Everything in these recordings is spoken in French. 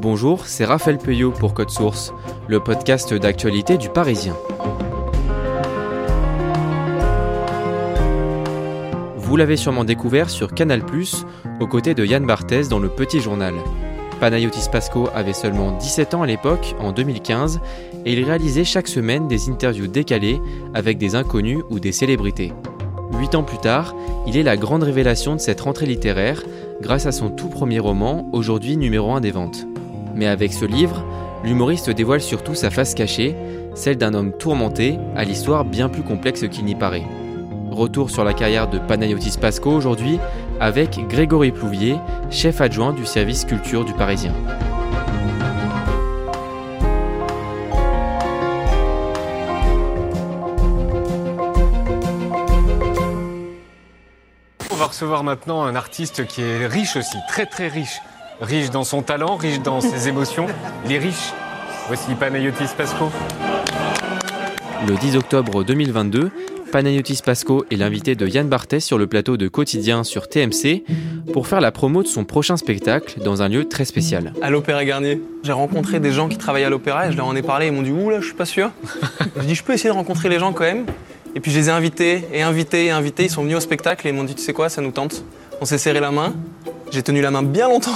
Bonjour, c'est Raphaël Peuillot pour Code Source, le podcast d'actualité du Parisien. Vous l'avez sûrement découvert sur Canal+, aux côtés de Yann Barthès dans Le Petit Journal. Panayotis Pasco avait seulement 17 ans à l'époque, en 2015, et il réalisait chaque semaine des interviews décalées avec des inconnus ou des célébrités. Huit ans plus tard, il est la grande révélation de cette rentrée littéraire grâce à son tout premier roman, aujourd'hui numéro 1 des ventes. Mais avec ce livre, l'humoriste dévoile surtout sa face cachée, celle d'un homme tourmenté, à l'histoire bien plus complexe qu'il n'y paraît. Retour sur la carrière de Panayotis Pasco aujourd'hui avec Grégory Plouvier, chef adjoint du service culture du Parisien. On va recevoir maintenant un artiste qui est riche aussi, très très riche. Riche dans son talent, riche dans ses émotions. Il est riche. Voici Panayotis Pasco. Le 10 octobre 2022, Panayotis Pasco est l'invité de Yann Barthès sur le plateau de Quotidien sur TMC pour faire la promo de son prochain spectacle dans un lieu très spécial. À l'Opéra Garnier. J'ai rencontré des gens qui travaillent à l'Opéra et je leur en ai parlé. Ils m'ont dit Ouh là, je suis pas sûr. J'ai dit Je peux essayer de rencontrer les gens quand même. Et puis je les ai invités et invités et invités. Ils sont venus au spectacle et ils m'ont dit Tu sais quoi, ça nous tente. On s'est serré la main. J'ai tenu la main bien longtemps.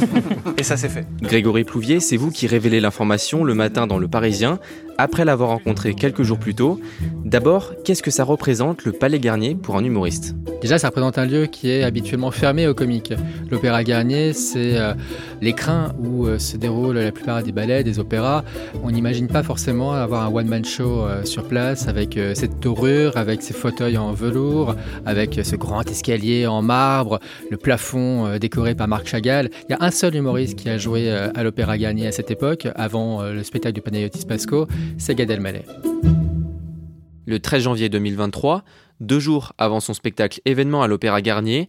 et ça s'est fait. Grégory Plouvier, c'est vous qui révélez l'information le matin dans Le Parisien, après l'avoir rencontré quelques jours plus tôt. D'abord, qu'est-ce que ça représente le Palais Garnier pour un humoriste? Déjà, ça représente un lieu qui est habituellement fermé aux comiques. L'Opéra Garnier, c'est euh, l'écrin où euh, se déroulent la plupart des ballets, des opéras. On n'imagine pas forcément avoir un one-man show euh, sur place avec cette dorure, avec ces fauteuils en velours, avec ce grand escalier en marbre, le plafond décoré par Marc Chagall. Il y a un seul humoriste qui a joué à l'Opéra Garnier à cette époque, avant le spectacle du Panayotis Pasco, c'est Gad. Le 13 janvier 2023, deux jours avant son spectacle événement à l'Opéra Garnier,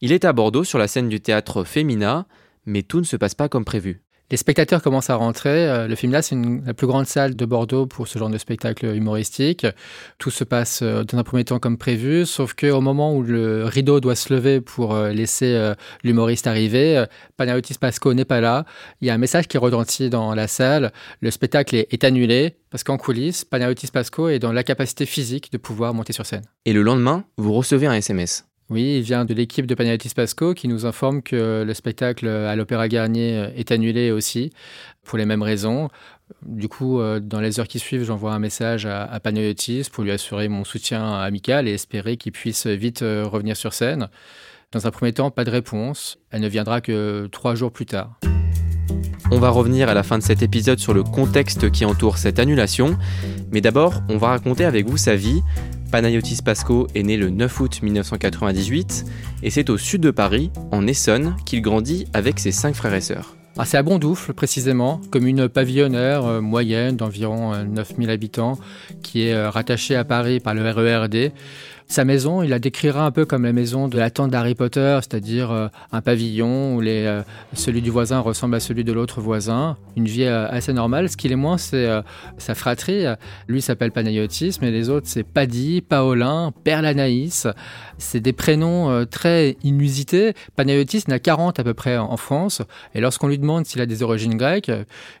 il est à Bordeaux sur la scène du théâtre Femina, mais tout ne se passe pas comme prévu. Les spectateurs commencent à rentrer. Euh, Le film là, c'est la plus grande salle de Bordeaux pour ce genre de spectacle humoristique. Tout se passe euh, dans un premier temps comme prévu, sauf qu'au moment où le rideau doit se lever pour euh, laisser l'humoriste arriver, Panayotis Pasco n'est pas là. Il y a un message qui retentit dans la salle. Le spectacle est, est annulé parce qu'en coulisses, Panayotis Pasco est dans l'incapacité physique de pouvoir monter sur scène. Et le lendemain, vous recevez un SMS. Oui, il vient de l'équipe de Panayotis Pasco qui nous informe que le spectacle à l'Opéra Garnier est annulé aussi pour les mêmes raisons. Du coup, euh, dans les heures qui suivent, j'envoie un message à, à Panayotis pour lui assurer mon soutien amical et espérer qu'il puisse vite euh, revenir sur scène. Dans un premier temps, pas de réponse. Elle ne viendra que trois jours plus tard. On va revenir à la fin de cet épisode sur le contexte qui entoure cette annulation, mais d'abord, on va raconter avec vous sa vie. Panayotis Pasco est né le 9 août 1998 et c'est au sud de Paris, en Essonne, qu'il grandit avec ses cinq frères et sœurs. Ah, c'est à Bondoufle, précisément, commune pavillonnaire euh, moyenne d'environ euh, 9000 habitants, qui est euh, rattachée à Paris par le RERD. Sa maison, il la décrira un peu comme la maison de la tante d'Harry Potter, c'est-à-dire euh, un pavillon où les, euh, celui du voisin ressemble à celui de l'autre voisin. Une vie euh, assez normale. Ce qu'il est moins, c'est sa fratrie. Lui s'appelle Panayotis, mais les autres, c'est Paddy, Paolin, Perlanaïs. C'est des prénoms très inusités. Panayotis n'a 40 à peu près en France. Et lorsqu'on lui demande s'il a des origines grecques,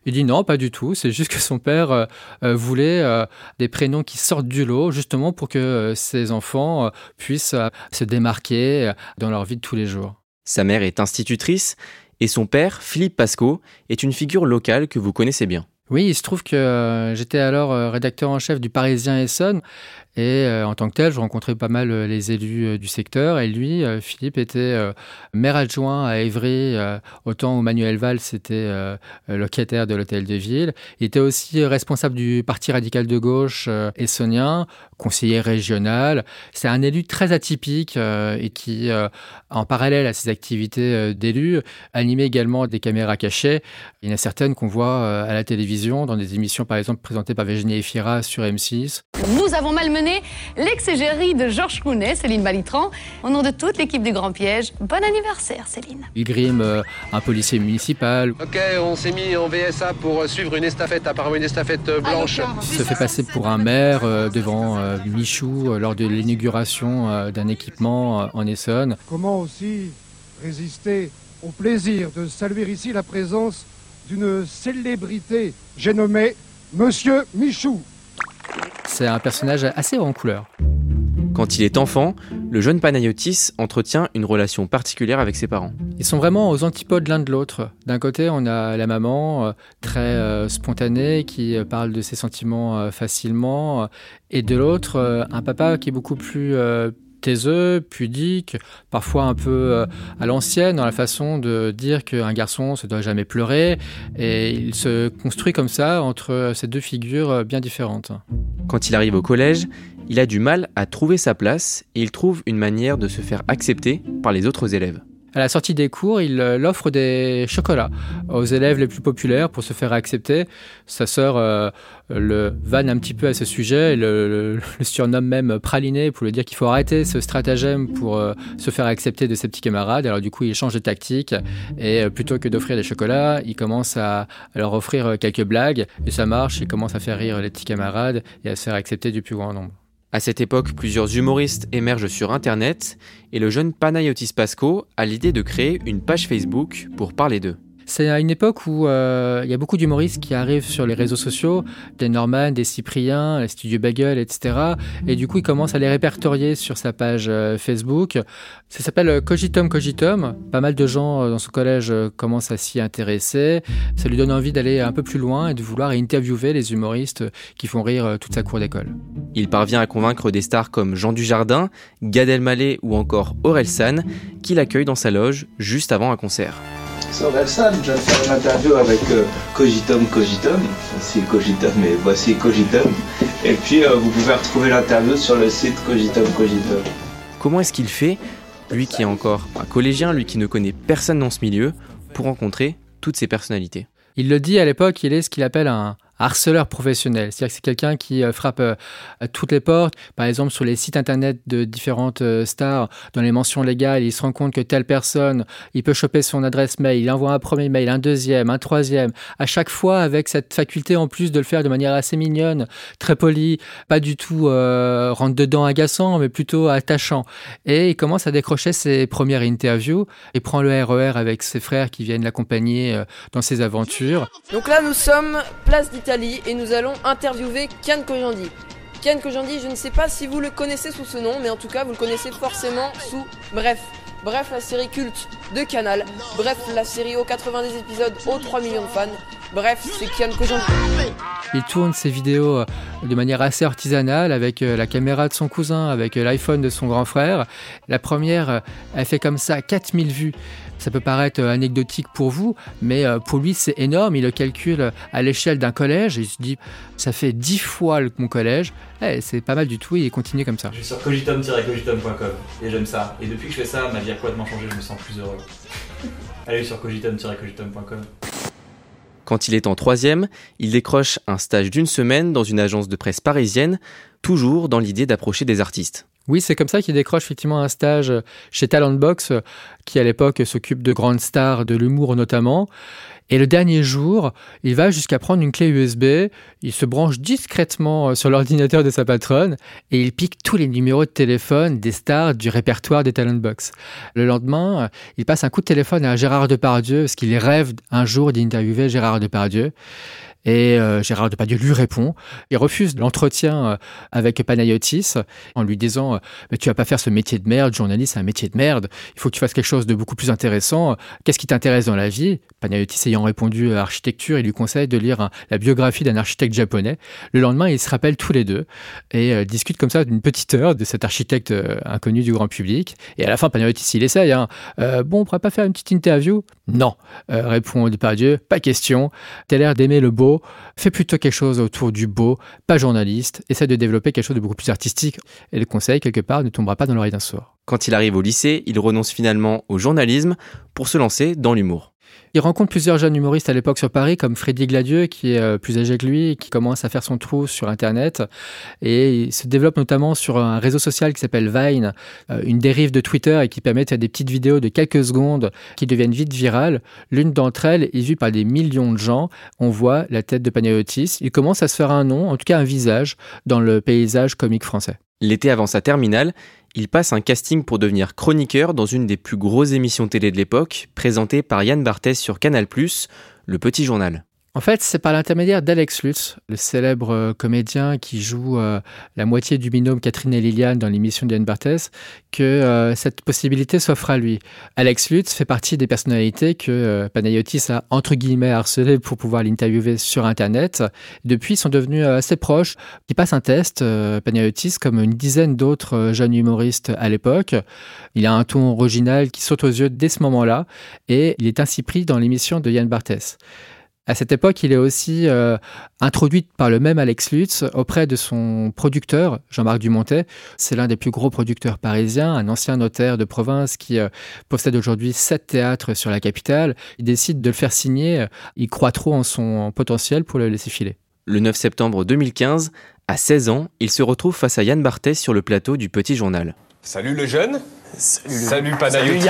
il dit non, pas du tout. C'est juste que son père voulait des prénoms qui sortent du lot, justement pour que ses enfants euh, puissent euh, se démarquer euh, dans leur vie de tous les jours. Sa mère est institutrice et son père, Philippe Pasco, est une figure locale que vous connaissez bien. Oui, il se trouve que j'étais alors rédacteur en chef du Parisien Essonne et euh, en tant que tel, je rencontrais pas mal euh, les élus euh, du secteur. Et lui, Philippe, était maire adjoint à Évry, au temps où Manuel Valls était locataire de l'hôtel de ville. Il était aussi responsable du Parti radical de gauche essonien, conseiller régional. C'est un élu très atypique et qui, en parallèle à ses activités d'élu, animait également des caméras cachées. Il y en a certaines qu'on voit à la télévision, dans des émissions par exemple présentées par Virginie Efira sur M6. Nous avons malmené l'ex-égérie de Georges Clounet, Céline Balitran. Au nom de toute l'équipe du Grand Piège, bon anniversaire Céline. Il grime euh, un policier municipal. Ok, on s'est mis en VSA pour suivre une estafette, apparemment une estafette euh, blanche. Il se fait passer pour un maire euh, devant Michou lors de l'inauguration d'un équipement en Essonne. Comment aussi résister au plaisir de saluer ici la présence d'une célébrité, j'ai nommé Monsieur Michou. C'est un personnage assez en couleur. Quand il est enfant, le jeune Panayotis entretient une relation particulière avec ses parents. Ils sont vraiment aux antipodes l'un de l'autre. D'un côté, on a la maman, euh, très euh, spontanée, qui euh, parle de ses sentiments facilement, et de l'autre, un papa qui est beaucoup plus pudique, parfois un peu à l'ancienne dans la façon de dire qu'un garçon ne doit jamais pleurer. Et il se construit comme ça entre ces deux figures bien différentes. Quand il arrive au collège, il a du mal à trouver sa place et il trouve une manière de se faire accepter par les autres élèves. À la sortie des cours, il euh, offre des chocolats aux élèves les plus populaires pour se faire accepter. Sa sœur euh, le vanne un petit peu à ce sujet, et le, surnomme même praliné pour lui dire qu'il faut arrêter ce stratagème pour euh, se faire accepter de ses petits camarades. Alors du coup, il change de tactique et plutôt que d'offrir des chocolats, il commence à, leur offrir quelques blagues et ça marche. Il commence à faire rire les petits camarades et à se faire accepter du plus grand nombre. À cette époque, plusieurs humoristes émergent sur Internet et le jeune Panayotis Pasco a l'idée de créer une page Facebook pour parler d'eux. C'est à une époque où euh, il y a beaucoup d'humoristes qui arrivent sur les réseaux sociaux, des Norman, des Cyprien, les Studio Bagel, etc. Et du coup, il commence à les répertorier sur sa page euh, Facebook. Ça s'appelle euh, Cogitum Cogitum. Pas mal de gens dans ce collège commencent à s'y intéresser. Ça lui donne envie d'aller un peu plus loin et de vouloir interviewer les humoristes qui font rire toute sa cour d'école. Il parvient à convaincre des stars comme Jean Dujardin, Gad Elmaleh ou encore Aurel San, qui l'accueillent dans sa loge juste avant un concert sur Relsan. Je viens de faire une interview avec euh, Cogitum Cogitum. Voici Cogitum et voici Cogitum. Et puis euh, vous pouvez retrouver l'interview sur le site Cogitum Cogitum. Comment est-ce qu'il fait, lui qui est encore un collégien, lui qui ne connaît personne dans ce milieu, pour rencontrer toutes ces personnalités? Il le dit à l'époque, il est ce qu'il appelle un, harceleur professionnel. C'est-à-dire que c'est quelqu'un qui euh, frappe euh, à toutes les portes. Par exemple, sur les sites internet de différentes euh, stars, dans les mentions légales, il se rend compte que telle personne, il peut choper son adresse mail, il envoie un premier mail, un deuxième, un troisième, à chaque fois avec cette faculté en plus de le faire de manière assez mignonne, très polie, pas du tout rentre dedans agaçant, mais plutôt attachant. Et il commence à décrocher ses premières interviews et prend le RER e avec ses frères qui viennent l'accompagner dans ses aventures. Donc là, nous sommes place et nous allons interviewer Kian Kojandi. Kian Kojandi, je ne sais pas si vous le connaissez sous ce nom, mais en tout cas vous le connaissez forcément sous Bref. Bref, la série culte de Canal. Bref, la série aux 90 épisodes aux 3 millions de fans. Bref, c'est Kian Kojandi. Il tourne ses vidéos euh, de manière assez artisanale avec euh, la caméra de son cousin, avec euh, l'iPhone de son grand frère. La première, elle fait comme ça 4000 vues. Ça peut paraître anecdotique pour vous, mais pour lui c'est énorme. Il le calcule à l'échelle d'un collège. il se dit, ça fait 10 fois mon collège. Eh, c'est pas mal du tout. Et il continue comme ça. Je suis sur cogitum-cogitum.com et j'aime ça. Et depuis que je fais ça, ma vie a complètement changé. Je me sens plus heureux. Allez sur cogitum-cogitum.com. Quand il est en troisième, il décroche un stage d'une semaine dans une agence de presse parisienne, toujours dans l'idée d'approcher des artistes. Oui, c'est comme ça qu'il décroche effectivement un stage chez Talentbox, qui à l'époque s'occupe de grandes stars de l'humour notamment. Et le dernier jour, il va jusqu'à prendre une clé USB, il se branche discrètement euh, sur l'ordinateur de sa patronne et il pique tous les numéros de téléphone des stars du répertoire des Talent Box. Le lendemain, euh, il passe un coup de téléphone à Gérard Depardieu parce qu'il rêve un jour d'interviewer Gérard Depardieu. Et euh, Gérard Depardieu lui répond. Il refuse l'entretien euh, avec Panayotis en lui disant Mais Tu vas pas faire ce métier de merde, journaliste, c'est un métier de merde. Il faut que tu fasses quelque chose de beaucoup plus intéressant. Qu'est-ce qui t'intéresse dans la vie? Panayotis ayant répondu à architecture, il lui conseille de lire la biographie d'un architecte japonais. Le lendemain, ils se rappellent tous les deux et euh, discutent comme ça d'une petite heure de cet architecte inconnu du grand public. Et à la fin, Panayotis, il essaye hein. Bon, on pourrait pas faire une petite interview Non, répond Depardieu, pas question. T'as l'air d'aimer le beau fais plutôt quelque chose autour du beau, pas journaliste, essaie de développer quelque chose de beaucoup plus artistique, et le conseil, quelque part, ne tombera pas dans l'oreille d'un sourd. Quand il arrive au lycée, il renonce finalement au journalisme pour se lancer dans l'humour. Il rencontre plusieurs jeunes humoristes à l'époque sur Paris, comme Freddy Gladieux, qui est euh, plus âgé que lui, qui commence à faire son trou sur Internet. Et il se développe notamment sur un réseau social qui s'appelle Vine, euh, une dérive de Twitter et qui permet des petites vidéos de quelques secondes qui deviennent vite virales. L'une d'entre elles est vue par des millions de gens. On voit la tête de Panayotis. Il commence à se faire un nom, en tout cas un visage, dans le paysage comique français. L'été avant sa terminale, il passe un casting pour devenir chroniqueur dans une des plus grosses émissions télé de l'époque, présentée par Yann Barthès sur Canal+, Le Petit Journal. En fait, c'est par l'intermédiaire d'Alex Lutz, le célèbre euh, comédien qui joue euh, la moitié du binôme Catherine et Liliane dans l'émission d'Yann Barthès, que euh, cette possibilité s'offre à lui. Alex Lutz fait partie des personnalités que Panayotis a entre guillemets harcelé pour pouvoir l'interviewer sur Internet. Depuis, ils sont devenus assez proches. Il passe un test, Panayotis, comme une dizaine d'autres jeunes humoristes à l'époque. Il a un ton original qui saute aux yeux dès ce moment-là et il est ainsi pris dans l'émission de Yann Barthès. À cette époque, il est aussi euh, introduit par le même Alex Lutz auprès de son producteur, Jean-Marc Dumontet. C'est l'un des plus gros producteurs parisiens, un ancien notaire de province qui euh, possède aujourd'hui sept théâtres sur la capitale. Il décide de le faire signer. Il croit trop en son potentiel pour le laisser filer. Le 9 septembre 2015, à 16 ans, il se retrouve face à Yann Barthès sur le plateau du Petit Journal. Salut le jeune. Salut, Salut Panayotis.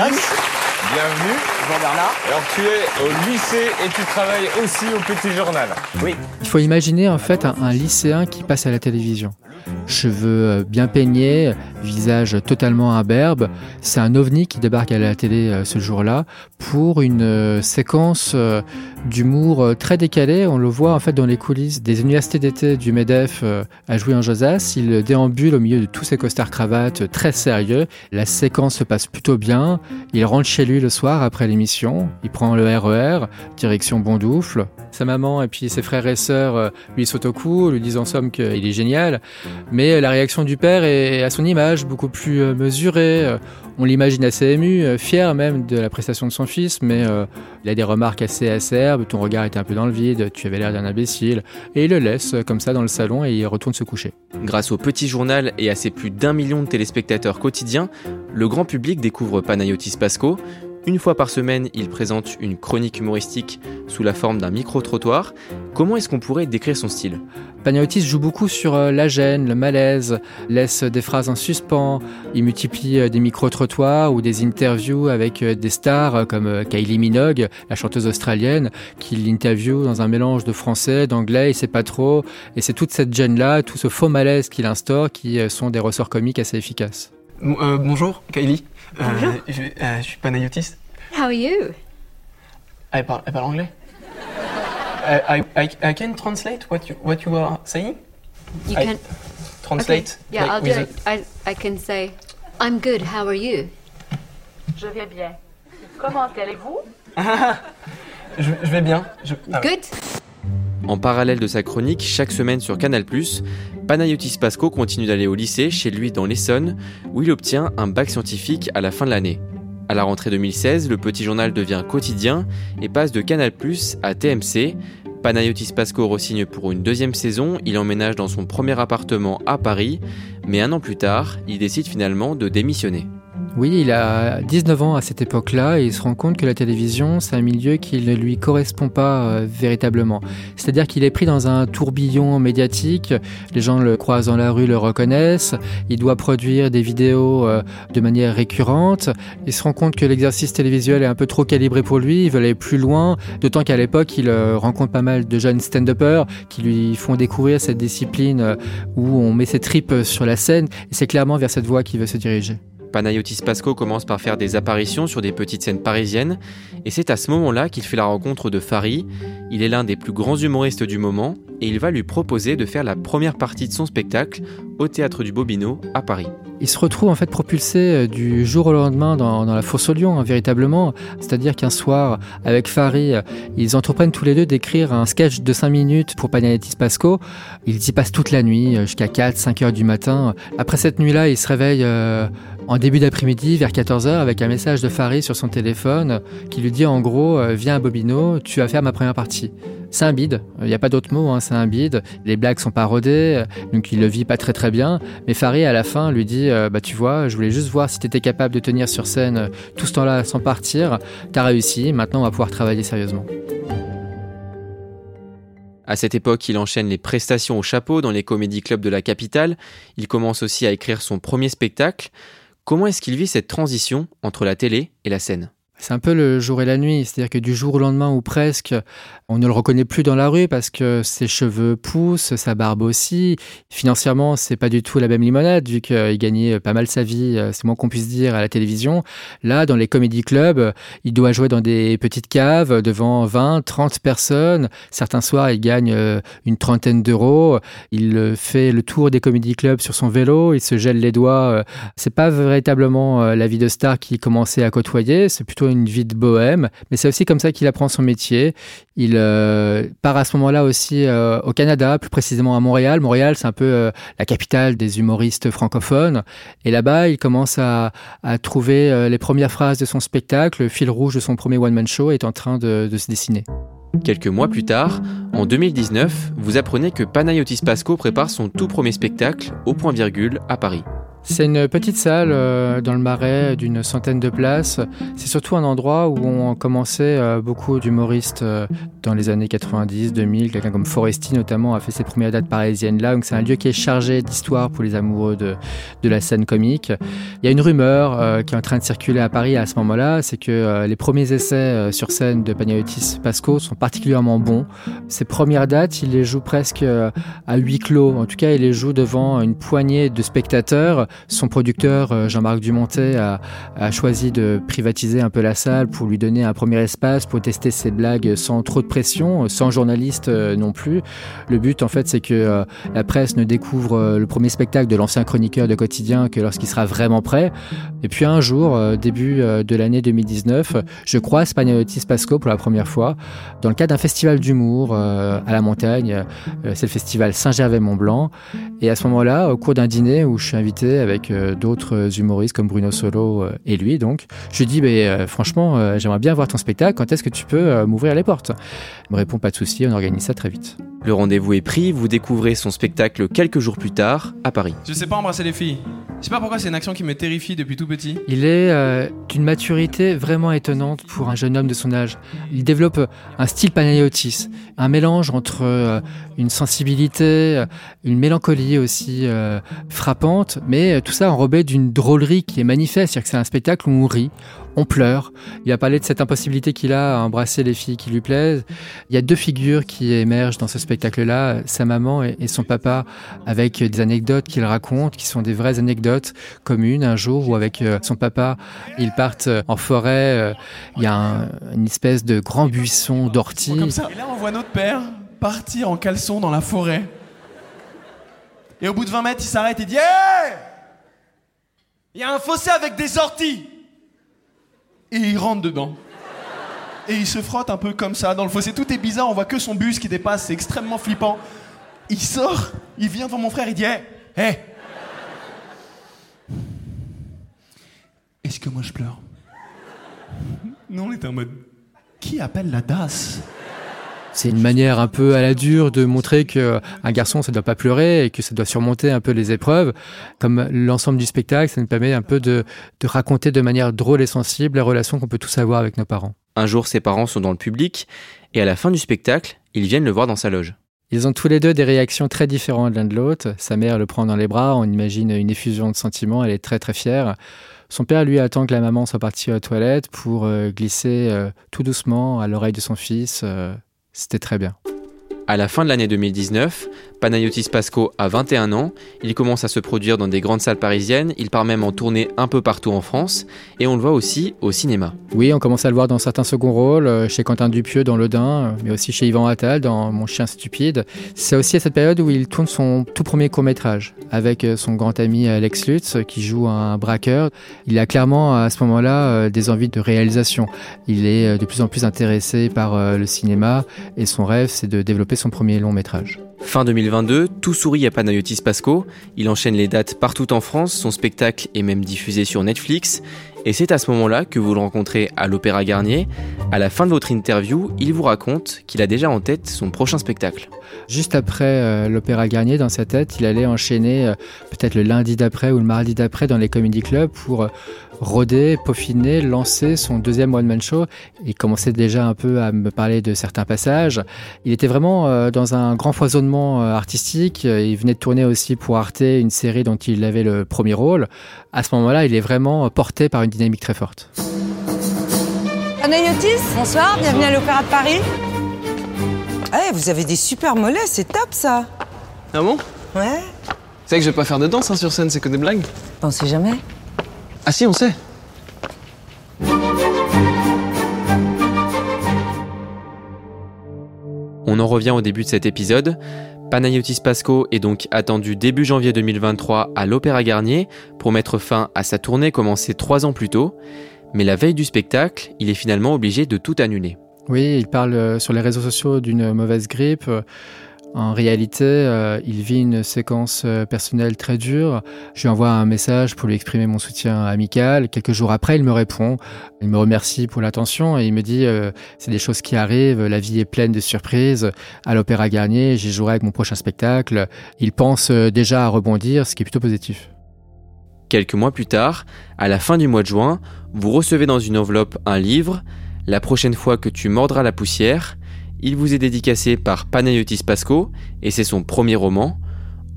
Bienvenue. Jean Bernard. Alors tu es au lycée et tu travailles aussi au petit journal. Oui. Il faut imaginer en fait un, un lycéen qui passe à la télévision cheveux euh, bien peignés, visage totalement imberbe. C'est un ovni qui débarque à la télé euh, ce jour-là pour une euh, séquence d'humour très décalée. On le voit en fait dans les coulisses des universités d'été du MEDEF à jouer en Josas. Il déambule au milieu de tous ses costards cravates très sérieux. La séquence se passe plutôt bien. Il rentre chez lui le soir après l'émission. Il prend le RER, e direction Bondoufle. Sa maman et puis ses frères et sœurs lui sautent au cou, lui disent en somme qu'il est génial. Mais la réaction du père est à son image, beaucoup plus euh, mesurée. Euh, on l'imagine assez ému, euh, fier même de la prestation de son fils, mais il a des remarques assez acerbes. Ton regard était un peu dans le vide, tu avais l'air d'un imbécile. Et il le laisse comme ça dans le salon et il retourne se coucher. Grâce au petit journal et à ses plus d'un million de téléspectateurs quotidiens, le grand public découvre Panayotis Pasco, une fois par semaine, il présente une chronique humoristique sous la forme d'un micro-trottoir. Comment est-ce qu'on pourrait décrire son style? Panayotis joue beaucoup sur euh, la gêne, le malaise, laisse des phrases en suspens, il multiplie euh, des micro-trottoirs ou des interviews avec euh, des stars comme Kylie Minogue, la chanteuse australienne, qui l'interview dans un mélange de français, d'anglais, il sait pas trop. Et c'est toute cette gêne-là, tout ce faux malaise qu'il instaure qui sont des ressorts comiques assez efficaces. bonjour, Kylie. Bonjour. Je, je, suis Panayotis. How are you? Elle parle, elle parle anglais. I, I, I can translate what you, what you are saying? You I can translate. Okay. Yeah, like I'll do it. I, I can say, I'm good. How are you? Je vais bien. Comment allez-vous? je, je, vais bien. Je, ah Good. En parallèle de sa chronique, chaque semaine sur Canal+, Panayotis Pasco continue d'aller au lycée, chez lui dans l'Essonne, où il obtient un bac scientifique à la fin de l'année. À la rentrée 2016, le petit journal devient quotidien et passe de Canal+ à TMC. Panayotis Pasco re-signe pour une deuxième saison, il emménage dans son premier appartement à Paris, mais un an plus tard, il décide finalement de démissionner. Oui, il a 19 ans à cette époque-là et il se rend compte que la télévision, c'est un milieu qui ne lui correspond pas euh, véritablement. C'est-à-dire qu'il est pris dans un tourbillon médiatique, les gens le croisent dans la rue, le reconnaissent, il doit produire des vidéos euh, de manière récurrente, il se rend compte que l'exercice télévisuel est un peu trop calibré pour lui, il veut aller plus loin, d'autant qu'à l'époque, il euh, rencontre pas mal de jeunes stand-uppers qui lui font découvrir cette discipline où on met ses tripes sur la scène, et c'est clairement vers cette voie qu'il veut se diriger. Panayotis Pasco commence par faire des apparitions sur des petites scènes parisiennes, et c'est à ce moment-là qu'il fait la rencontre de Fari. Il est l'un des plus grands humoristes du moment, et il va lui proposer de faire la première partie de son spectacle au théâtre du Bobino à Paris. Il se retrouve en fait propulsé euh, du jour au lendemain dans, la fosse au lion, hein, véritablement. C'est-à-dire qu'un soir, avec Fari, euh, ils entreprennent tous les deux d'écrire un sketch de 5 minutes pour Panayotis Pasco. Ils y passent toute la nuit, euh, jusqu'à 4-5 heures du matin. Après cette nuit-là, il se réveille euh, en début d'après-midi, vers 14 heures, avec un message de Fari sur son téléphone qui lui dit en gros euh, Viens à Bobino, tu vas faire ma première partie. C'est un bide, il n'y a pas d'autre mot, hein, c'est un bide. Les blagues sont pas rodées, euh, donc il le vit pas très très bien. Mais Fari, à la fin, lui dit euh, Bah, tu vois, je voulais juste voir si tu étais capable de tenir sur scène tout ce temps-là sans partir. T'as réussi, maintenant on va pouvoir travailler sérieusement. À cette époque, il enchaîne les prestations au chapeau dans les comédie clubs de la capitale. Il commence aussi à écrire son premier spectacle. Comment est-ce qu'il vit cette transition entre la télé et la scène? C'est un peu le jour et la nuit, c'est-à-dire que du jour au lendemain ou presque, on ne le reconnaît plus dans la rue parce que ses cheveux poussent, sa barbe aussi. Financièrement, c'est pas du tout la même limonade vu qu'il gagnait pas mal sa vie, euh, c'est moins qu'on puisse dire, à la télévision. Là, dans les comédie clubs, il doit jouer dans des petites caves devant 20, 30 personnes. Certains soirs, il gagne euh, une trentaine d'euros. Il euh, fait le tour des comédie clubs sur son vélo, il se gèle les doigts. C'est pas véritablement la vie de star qu'il commençait à côtoyer, c'est plutôt une vie de bohème. Mais c'est aussi comme ça qu'il apprend son métier. Il euh, part à ce moment-là aussi euh, au Canada, plus précisément à Montréal. Montréal, c'est un peu euh, la capitale des humoristes francophones. Et là-bas, il commence à, trouver les premières phrases de son spectacle. Le fil rouge de son premier one-man show est en train de, de se dessiner. Quelques mois plus tard, en 2019, vous apprenez que Panayotis Pasco prépare son tout premier spectacle au point virgule à Paris. C'est une petite salle euh, dans le marais d'une centaine de places. C'est surtout un endroit où ont commencé euh, beaucoup d'humoristes euh, dans les années 90, 2000. Quelqu'un comme Foresti notamment a fait ses premières dates parisiennes là. Donc c'est un lieu qui est chargé d'histoire pour les amoureux de, de la scène comique. Il y a une rumeur qui est en train de circuler à Paris à ce moment-là, c'est que les premiers essais sur scène de Panayotis Pasco sont particulièrement bons. Ses premières dates, il les joue presque à huis clos. En tout cas, il les joue devant une poignée de spectateurs. Son producteur, euh, Jean-Marc Dumontet, a, choisi de privatiser un peu la salle pour lui donner un premier espace pour tester ses blagues sans trop de pression, sans journaliste euh, non plus. Le but, en fait, c'est que euh, la presse ne découvre euh, le premier spectacle de l'ancien chroniqueur de quotidien que lorsqu'il sera vraiment prêt. Et puis un jour, euh, début euh, de l'année 2019, je croise Panayotis Pasco pour la première fois dans le cadre d'un festival d'humour euh, à la montagne. Euh, c'est le festival Saint-Gervais-Mont-Blanc. Et à ce moment-là, au cours d'un dîner où je suis invité avec euh, d'autres humoristes comme Bruno Solo euh, et lui, donc, je lui dis, euh, franchement, j'aimerais bien voir ton spectacle. Quand est-ce que tu peux m'ouvrir les portes? Il me répond, pas de souci, on organise ça très vite. Le rendez-vous est pris, vous découvrez son spectacle quelques jours plus tard à Paris. Je sais pas embrasser les filles. Je sais pas pourquoi c'est une action qui me terrifie depuis tout petit. Il est euh, d'une maturité vraiment étonnante pour un jeune homme de son âge. Il développe un style Panayotis, un mélange entre euh, une sensibilité, euh, une mélancolie aussi euh, frappante, mais tout ça enrobé d'une drôlerie qui est manifeste. C'est-à-dire que c'est un spectacle où on rit, on pleure. Il a parlé de cette impossibilité qu'il a à embrasser les filles qui lui plaisent. Il y a deux figures qui émergent dans ce spectacle-là, sa maman et, son papa, avec des anecdotes qu'il raconte, qui sont des vraies anecdotes communes. Un jour où avec euh, son papa, ils partent euh, en forêt, euh, il y a un- une espèce de grand buisson d'orties. Comme ça. Et là, on voit notre père partir en caleçon dans la forêt. Et au bout de 20 mètres, il s'arrête et dit Hé Il y a un fossé avec des orties Et il rentre dedans. Et il se frotte un peu comme ça dans le fossé. Tout est bizarre, on voit que son bus qui dépasse, c'est extrêmement flippant. Il sort, il vient devant mon frère, il dit Hé Hé Est-ce que moi je pleure? Non, on était en mode Qui appelle la DAS? C'est une manière un peu à la dure de montrer qu'un garçon, ça ne doit pas pleurer et que ça doit surmonter un peu les épreuves. Comme l'ensemble du spectacle, ça nous permet un peu de, de raconter de manière drôle et sensible la relation qu'on peut tous avoir avec nos parents. Un jour, ses parents sont dans le public et à la fin du spectacle, ils viennent le voir dans sa loge. Ils ont tous les deux des réactions très différentes l'un de l'autre. Sa mère le prend dans les bras, on imagine une effusion de sentiments, elle est très très fière. Son père, lui, attend que la maman soit partie aux toilettes pour euh, glisser euh, tout doucement à l'oreille de son fils. euh, C'était très bien. À la fin de l'année 2019, Panayotis Pasco a 21 ans, il commence à se produire dans des grandes salles parisiennes, il part même en tournée un peu partout en France, et on le voit aussi au cinéma. Oui, on commence à le voir dans certains seconds rôles, euh, chez Quentin Dupieux dans Le Dain, mais aussi chez Yvan Attal dans Mon chien stupide. C'est aussi à cette période où il tourne son tout premier court-métrage avec euh, son grand ami Alex Lutz euh, qui joue un braqueur. Il a clairement à ce moment-là des envies de réalisation. Il est de plus en plus intéressé par le cinéma et son rêve c'est de développer son premier long-métrage. Fin 2022, tout sourit à Panayotis Pasco, il enchaîne les dates partout en France, son spectacle est même diffusé sur Netflix, et c'est à ce moment-là que vous le rencontrez à l'Opéra Garnier. À la fin de votre interview, il vous raconte qu'il a déjà en tête son prochain spectacle. Juste après euh, l'Opéra Garnier, dans sa tête, il allait enchaîner euh, peut-être le lundi d'après ou le mardi d'après dans les comedy clubs pour euh, rôder, peaufiner, lancer son deuxième one-man show. Il commençait déjà un peu à me parler de certains passages. Il était vraiment euh, dans un grand foisonnement artistique. Il venait de tourner aussi pour Arte une série dont il avait le premier rôle. À ce moment-là, il est vraiment porté par une dynamique très forte. Anayotis, bonsoir, bienvenue à l'Opéra de Paris. Eh, vous avez des super mollets, c'est top ça. Ah bon? Ouais. Sais que je vais pas faire de danse hein, sur scène, c'est que des blagues On sait jamais. Ah si, on sait. On en revient au début de cet épisode. Panayotis Pasco est donc attendu début janvier 2023 à l'Opéra Garnier pour mettre fin à sa tournée commencée trois ans plus tôt. Mais la veille du spectacle, il est finalement obligé de tout annuler. Oui, il parle euh, sur les réseaux sociaux d'une mauvaise grippe. En réalité, euh, il vit une séquence euh, personnelle très dure. Je lui envoie un message pour lui exprimer mon soutien amical. Quelques jours après, il me répond. Il me remercie pour l'attention et il me dit euh, c'est des choses qui arrivent. La vie est pleine de surprises. À l'Opéra Garnier, j'y jouerai avec mon prochain spectacle. Il pense déjà à rebondir, ce qui est plutôt positif. Quelques mois plus tard, à la fin du mois de juin, vous recevez dans une enveloppe un livre, La prochaine fois que tu mordras la poussière. Il vous est dédicacé par Panayotis Pasco et c'est son premier roman.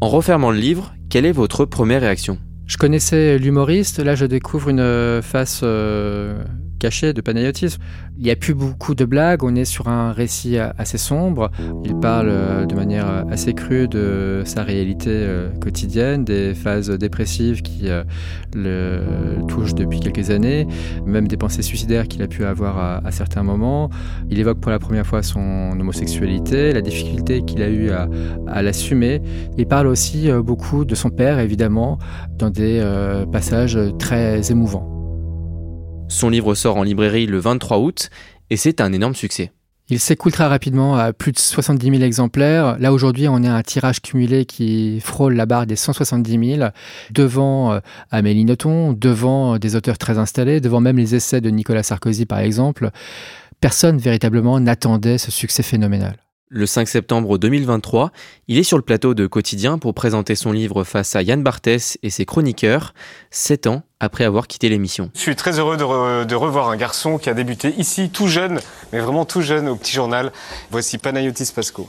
En refermant le livre, quelle est votre première réaction? Je connaissais l'humoriste, là je découvre une euh, face euh, cachée de Panayotis. Il n'y a plus beaucoup de blagues, on est sur un récit assez sombre. Il parle euh, de manière euh, assez crue de sa réalité euh, quotidienne, des phases dépressives qui euh, le touchent depuis quelques années, même des pensées suicidaires qu'il a pu avoir à, certains moments. Il évoque pour la première fois son homosexualité, la difficulté qu'il a eu à, l'assumer. Il parle aussi euh, beaucoup de son père, évidemment, dans des euh, passages très émouvants. Son livre sort en librairie le 23 août et c'est un énorme succès. Il s'écoule très rapidement à plus de 70 000 exemplaires. Là, aujourd'hui, on est à un tirage cumulé qui frôle la barre des 170 000, devant euh, Amélie Nothomb, devant euh, des auteurs très installés, devant même les essais de Nicolas Sarkozy, par exemple. Personne véritablement n'attendait ce succès phénoménal. Le 5 septembre 2023, il est sur le plateau de Quotidien pour présenter son livre face à Yann Barthès et ses chroniqueurs, sept ans après avoir quitté l'émission. Je suis très heureux de, re- de revoir un garçon qui a débuté ici tout jeune, mais vraiment tout jeune au petit journal. Voici Panayotis Pasco.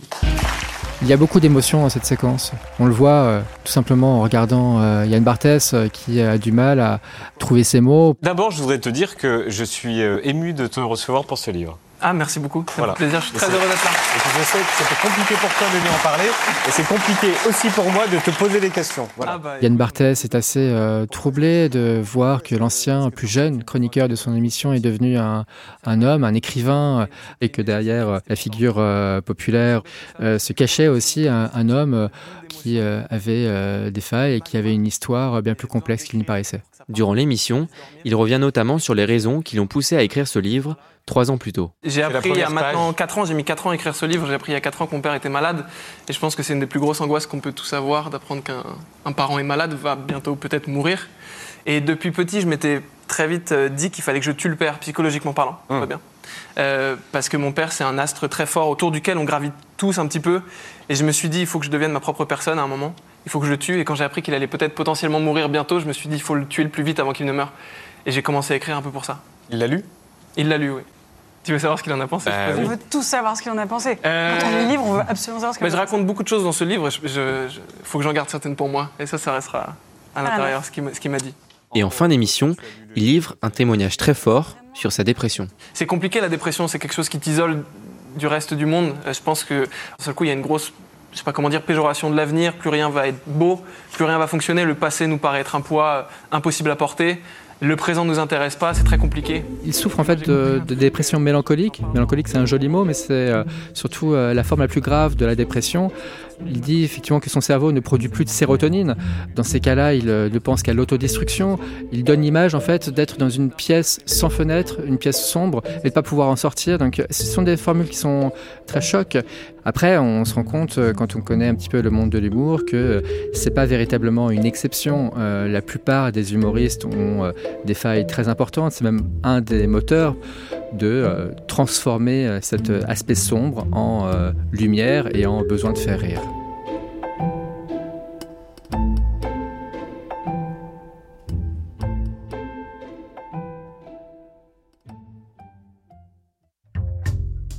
Il y a beaucoup d'émotions dans cette séquence. On le voit euh, tout simplement en regardant euh, Yann Barthès euh, qui a du mal à trouver ses mots. D'abord, je voudrais te dire que je suis euh, ému de te recevoir pour ce livre. Ah, merci beaucoup. Voilà. plaisir, je suis très heureux d'être là. Et je sais que c'était compliqué pour toi de venir en parler, et c'est compliqué aussi pour moi de te poser des questions. Voilà. bah, Yann Barthès est assez euh, troublé de voir que l'ancien, plus jeune chroniqueur de son émission est devenu un, un homme, un écrivain, euh, et que derrière euh, la figure euh, populaire euh, se cachait aussi un, un homme euh, qui euh, avait euh, des failles et qui avait une histoire bien plus complexe qu'il n'y paraissait. Durant l'émission, il revient notamment sur les raisons qui l'ont poussé à écrire ce livre trois ans plus tôt. J'ai appris il y a maintenant 4 ans, j'ai mis 4 ans à écrire ce livre, j'ai appris il y a 4 ans que mon père était malade. Et je pense que c'est une des plus grosses angoisses qu'on peut tous avoir, d'apprendre qu'un un parent est malade, va bientôt peut-être mourir. Et depuis petit, je m'étais très vite euh, dit qu'il fallait que je tue le père, psychologiquement parlant. Pas bien. Euh, parce que mon père, c'est un astre très fort autour duquel on gravite tous un petit peu. Et je me suis dit, il faut que je devienne ma propre personne à un moment. Il faut que je le tue. Et quand j'ai appris qu'il allait peut-être potentiellement mourir bientôt, je me suis dit, il faut le tuer le plus vite avant qu'il ne meure. Et j'ai commencé à écrire un peu pour ça. Il l'a lu? Il l'a lu, oui. Tu veux savoir ce qu'il en a pensé Bah je oui. On veut tous savoir ce qu'il en a pensé. Euh, Quand on lit le livre, on veut absolument savoir ce qu'il Mais en je a raconte beaucoup de choses dans ce livre. Il faut que j'en garde certaines pour moi. Et ça, ça restera à l'intérieur, qu'il m'a- ce qu'il m'a dit. Et en fin d'émission, il livre un témoignage très fort sur sa dépression. C'est compliqué la dépression, c'est quelque chose qui t'isole du reste du monde. Euh, Je pense que d'un seul coup, il y a une grosse, je sais pas comment dire, péjoration de l'avenir. Plus rien va être beau, plus rien va fonctionner. Le passé nous paraît être un poids euh, impossible à porter. Le présent nous intéresse pas, c'est très compliqué. Il souffre en fait de, de dépression mélancolique. Mélancolique, c'est un joli mot, mais c'est euh, surtout euh, la forme la plus grave de la dépression. Il dit effectivement que son cerveau ne produit plus de sérotonine. Dans ces cas-là, il euh, ne pense qu'à l'autodestruction. Il donne l'image en fait d'être dans une pièce sans fenêtre, une pièce sombre, et de ne pas pouvoir en sortir. Donc, ce sont des formules qui sont très chocs. Après, on se rend compte euh, quand on connaît un petit peu le monde de l'humour que euh, c'est pas véritablement une exception. La plupart des humoristes ont des failles très importantes. C'est même un des moteurs de euh, transformer euh, cet euh, aspect sombre en lumière et en besoin de faire rire.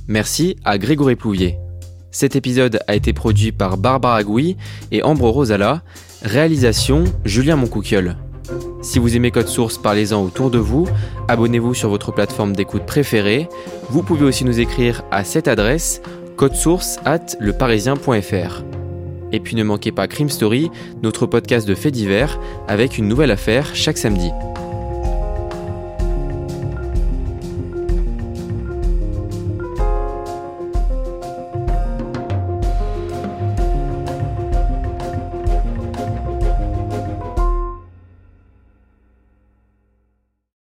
Merci à Grégory Plouvier. Cet épisode a été produit par Barbara Gouy et Ambre Rosala. Réalisation Julien Moncouquiol. Si vous aimez Code Source, parlez-en autour de vous. Abonnez-vous sur votre plateforme d'écoute préférée. Vous pouvez aussi nous écrire à cette adresse codesource at leparisien.fr. Et puis ne manquez pas Crime Story, notre podcast de faits divers, avec une nouvelle affaire chaque samedi.